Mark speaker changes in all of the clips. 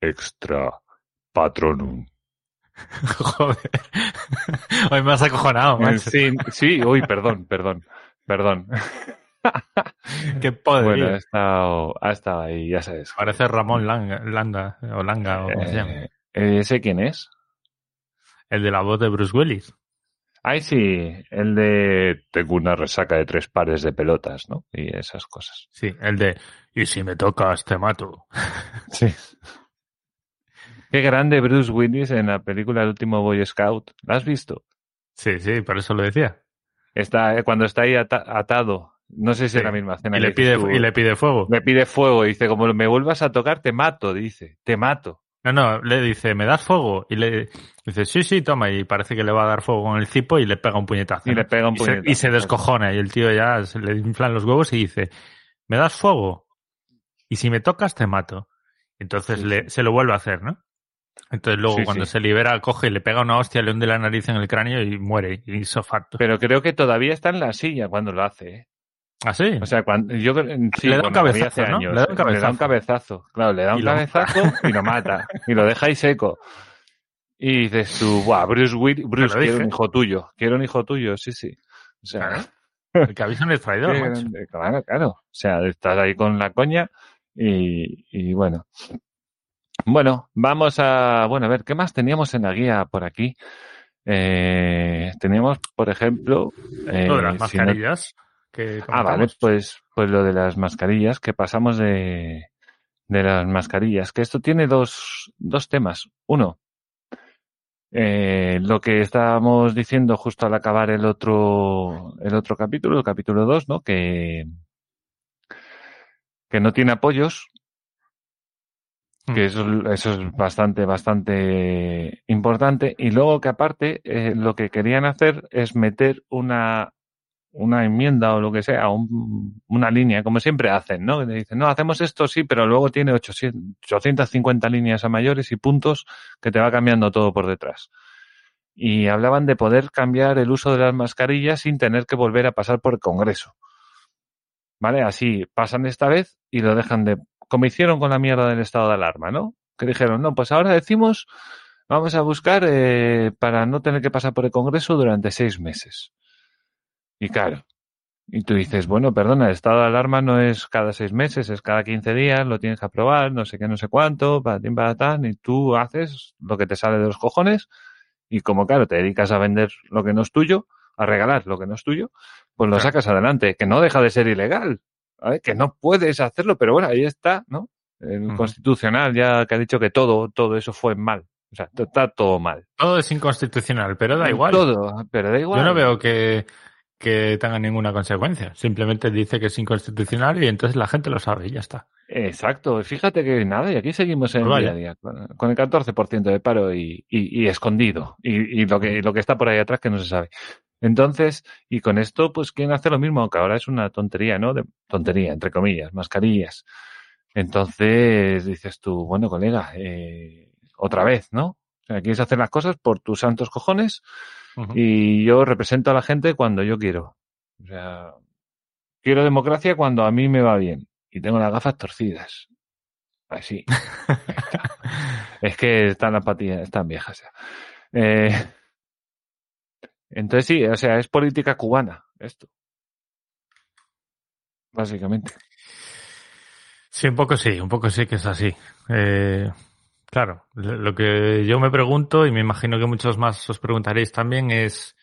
Speaker 1: Extra patronum.
Speaker 2: Joder. Hoy me has acojonado,
Speaker 1: Eh,
Speaker 2: macho.
Speaker 1: Sí, sí, uy, perdón, perdón, perdón.
Speaker 2: Qué poder.
Speaker 1: Bueno, ha estado, ha estado ahí, ya sabes.
Speaker 2: Parece Ramón Langa, Landa, o Langa, o como se llama.
Speaker 1: Eh, ¿Ese quién es?
Speaker 2: El de la voz de Bruce Willis.
Speaker 1: Ay, sí, el de tengo una resaca de tres pares de pelotas, ¿no? Y esas cosas.
Speaker 2: Sí, el de y si me tocas te mato.
Speaker 1: Sí. Qué grande Bruce Willis en la película El último Boy Scout. ¿La has visto?
Speaker 2: Sí, sí, por eso lo decía.
Speaker 1: Está, eh, cuando está ahí ata- atado. No sé si
Speaker 2: Sí.
Speaker 1: es la misma escena.
Speaker 2: Y le, pide,
Speaker 1: tú.
Speaker 2: y le pide fuego.
Speaker 1: Le pide fuego y dice, como me vuelvas a tocar, te mato, dice. Te mato.
Speaker 2: No, no, le dice, ¿me das fuego? Y le dice, sí, sí, toma. Y parece que le va a dar fuego con el cipo y le pega un puñetazo.
Speaker 1: Y
Speaker 2: ¿no?
Speaker 1: le pega un
Speaker 2: y se-
Speaker 1: puñetazo,
Speaker 2: y se descojona. Y el tío ya se le inflan los huevos y dice, ¿me das fuego? Y si me tocas, te mato. Entonces
Speaker 1: Sí,
Speaker 2: le, se lo vuelve a hacer, ¿no? Entonces luego
Speaker 1: Sí,
Speaker 2: cuando
Speaker 1: sí.
Speaker 2: se libera, coge y le pega una hostia, le hunde la nariz en el cráneo y muere. Y sofacto.
Speaker 1: Pero creo que todavía está en la silla cuando lo hace. ¿eh?
Speaker 2: ¿Ah, sí?
Speaker 1: O sea, cuando yo creo- sí,
Speaker 2: Le da un
Speaker 1: lo
Speaker 2: cabezazo, ¿no?
Speaker 1: años.
Speaker 2: Le da un cabezazo.
Speaker 1: cabezazo. Claro, le da un
Speaker 2: Y lo-
Speaker 1: cabezazo y lo mata. Y lo deja ahí seco. Y dices tú, Buah, Bruce Willis, Bruce,
Speaker 2: lo
Speaker 1: quiero
Speaker 2: dije.
Speaker 1: un hijo tuyo. Quiero un hijo tuyo, sí, sí. O sea,
Speaker 2: Claro. El que avisa no es traidor, macho.
Speaker 1: claro, claro. O sea, estás ahí con la coña y, y bueno. Bueno, vamos a, bueno, a ver, ¿qué más teníamos en la guía por aquí? Eh, teníamos, por ejemplo, eh,
Speaker 2: Lo de las
Speaker 1: si no-
Speaker 2: mascarillas. que
Speaker 1: Ah, vale, pues, pues lo de las mascarillas, que pasamos de, de las mascarillas, que esto tiene dos, dos temas. Uno, eh, lo que estábamos diciendo justo al acabar el otro, el otro capítulo, el capítulo 2, ¿no? Que, que no tiene apoyos, que
Speaker 2: Mm.
Speaker 1: eso, eso es bastante, bastante importante. Y luego que aparte, eh, lo que querían hacer es meter una, una enmienda o lo que sea, un- una línea, como siempre hacen, ¿no? Que dicen, no, hacemos esto sí, pero luego tiene 800, 850 líneas a mayores y puntos que te va cambiando todo por detrás. Y hablaban de poder cambiar el uso de las mascarillas sin tener que volver a pasar por el Congreso. ¿Vale? Así pasan esta vez y lo dejan de, como hicieron con la mierda del estado de alarma, ¿no? Que dijeron, no, pues ahora decimos, vamos a buscar eh, para no tener que pasar por el Congreso durante seis meses. Y claro, y tú dices, bueno, perdona, el estado de alarma no es cada seis meses, es cada 15 días, lo tienes que aprobar, no sé qué, no sé cuánto, para ti, para tan, y tú haces lo que te sale de los cojones, y como claro, te dedicas a vender lo que no es tuyo, a regalar lo que no es tuyo, pues lo
Speaker 2: Claro.
Speaker 1: sacas adelante, que no deja de ser ilegal, ¿vale? que no puedes hacerlo, pero bueno, ahí está, ¿no? El constitucional ya que ha dicho que todo, todo eso fue mal. O sea, está todo mal.
Speaker 2: Todo es inconstitucional, pero da igual.
Speaker 1: Todo, pero da igual.
Speaker 2: Yo no veo que, que tenga ninguna consecuencia. Simplemente dice que es inconstitucional y entonces la gente lo sabe y ya está.
Speaker 1: Exacto, fíjate que nada, y aquí seguimos en
Speaker 2: Pues
Speaker 1: el día a día, con, con el 14% de paro y, y, y escondido, y, y lo que, lo que está por ahí atrás que no se sabe. Entonces, y con esto, pues quieren hacer lo mismo, aunque ahora es una tontería, ¿no? De, tontería, entre comillas, mascarillas. Entonces, dices tú, bueno, colega, eh, otra vez, ¿no? O sea, quieres hacer las cosas por tus santos cojones y yo represento a la gente cuando yo quiero. O sea, quiero democracia cuando a mí me va bien y tengo las gafas torcidas. Así. es que están las patillas, están viejas ya. Eh, entonces sí, o sea, es política cubana esto. Básicamente.
Speaker 2: Sí, un poco sí, un poco sí que es así. Eh, claro, lo que yo me pregunto, y me imagino que muchos más os preguntaréis también, es,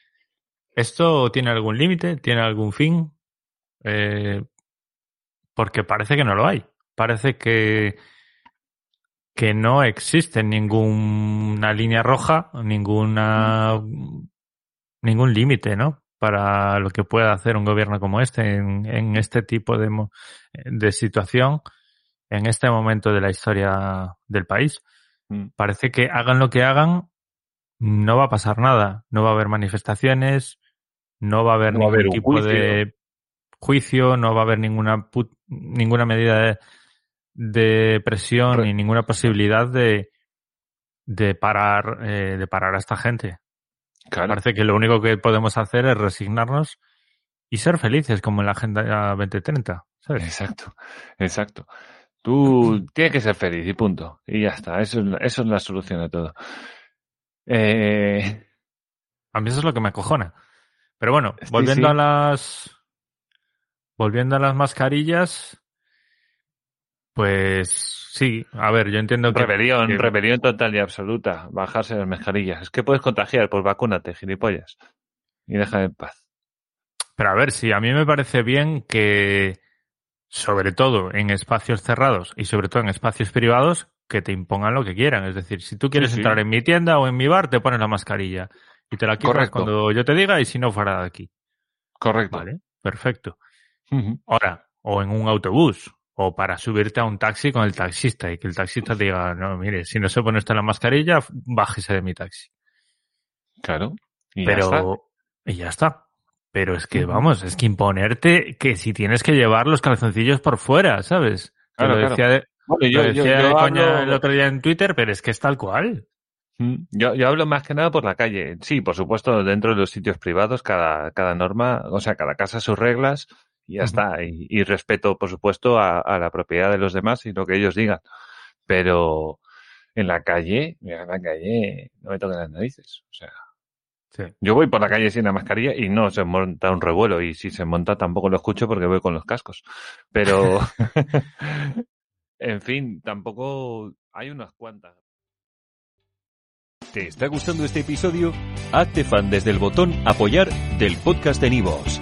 Speaker 2: ¿esto tiene algún límite? ¿Tiene algún fin? Eh, porque parece que no lo hay. Parece que, que no existe ninguna línea roja, ninguna, ningún límite, ¿no? Para lo que pueda hacer un gobierno como este en, en este tipo de, de situación en este momento de la historia del país.
Speaker 1: Mm.
Speaker 2: Parece que hagan lo que hagan, no va a pasar nada. No va a haber manifestaciones, no va a haber
Speaker 1: No va a
Speaker 2: ningún
Speaker 1: haber
Speaker 2: tipo
Speaker 1: juicio.
Speaker 2: de juicio, no va a haber ninguna put- ninguna medida de, de presión
Speaker 1: Re-
Speaker 2: ni ninguna posibilidad de de parar eh, de parar a esta gente.
Speaker 1: Claro.
Speaker 2: Parece que lo único que podemos hacer es resignarnos y ser felices como en la Agenda 2030, ¿sabes?
Speaker 1: Exacto, exacto. Tú tienes que ser feliz y punto. Y ya está. Eso es, la- eso es la solución a todo. Eh,
Speaker 2: A mí eso es lo que me acojona. Pero bueno,
Speaker 1: Sí,
Speaker 2: volviendo
Speaker 1: sí.
Speaker 2: a las volviendo a las mascarillas, pues sí, a ver, yo entiendo que
Speaker 1: rebelión,
Speaker 2: que-
Speaker 1: rebelión total y absoluta. Bajarse las mascarillas. Es que puedes contagiar, pues vacúnate, gilipollas. Y déjame en paz.
Speaker 2: Pero a ver, sí, a mí me parece bien que, sobre todo en espacios cerrados y sobre todo en espacios privados, que te impongan lo que quieran. Es decir, si tú quieres
Speaker 1: sí.
Speaker 2: entrar en mi tienda o en mi bar, te pones la mascarilla. Y te la quitas
Speaker 1: Correcto.
Speaker 2: cuando yo te diga y si no, fuera de aquí.
Speaker 1: Correcto.
Speaker 2: Vale, perfecto. Ahora, o en un autobús, o para subirte a un taxi con el taxista y que el taxista te diga, no, mire, si no se pone usted la mascarilla, bájese de mi taxi.
Speaker 1: Claro. Y ya está.
Speaker 2: Pero, y ya está. Pero es que, vamos, es que imponerte que si tienes que llevar los calzoncillos por fuera, ¿sabes?
Speaker 1: Claro,
Speaker 2: lo
Speaker 1: claro.
Speaker 2: decía, de,
Speaker 1: Bueno, yo,
Speaker 2: decía
Speaker 1: yo
Speaker 2: de coña
Speaker 1: hablo-
Speaker 2: el otro día en Twitter, pero es que es tal cual.
Speaker 1: Yo, yo hablo más que nada por la calle. Sí, por supuesto, dentro de los sitios privados, cada, cada norma, o sea, cada casa sus reglas y ya está. Y, y respeto, por supuesto, a, a la propiedad de los demás y lo que ellos digan. Pero en la calle, mira, en la calle no me toquen las narices. O sea,
Speaker 2: Sí.
Speaker 1: yo voy por la calle sin la mascarilla y no se monta un revuelo. Y si se monta tampoco lo escucho porque voy con los cascos. Pero, en fin, tampoco hay unas cuantas.
Speaker 3: ¿Te está gustando este episodio? Hazte fan desde el botón Apoyar del podcast de Nivos.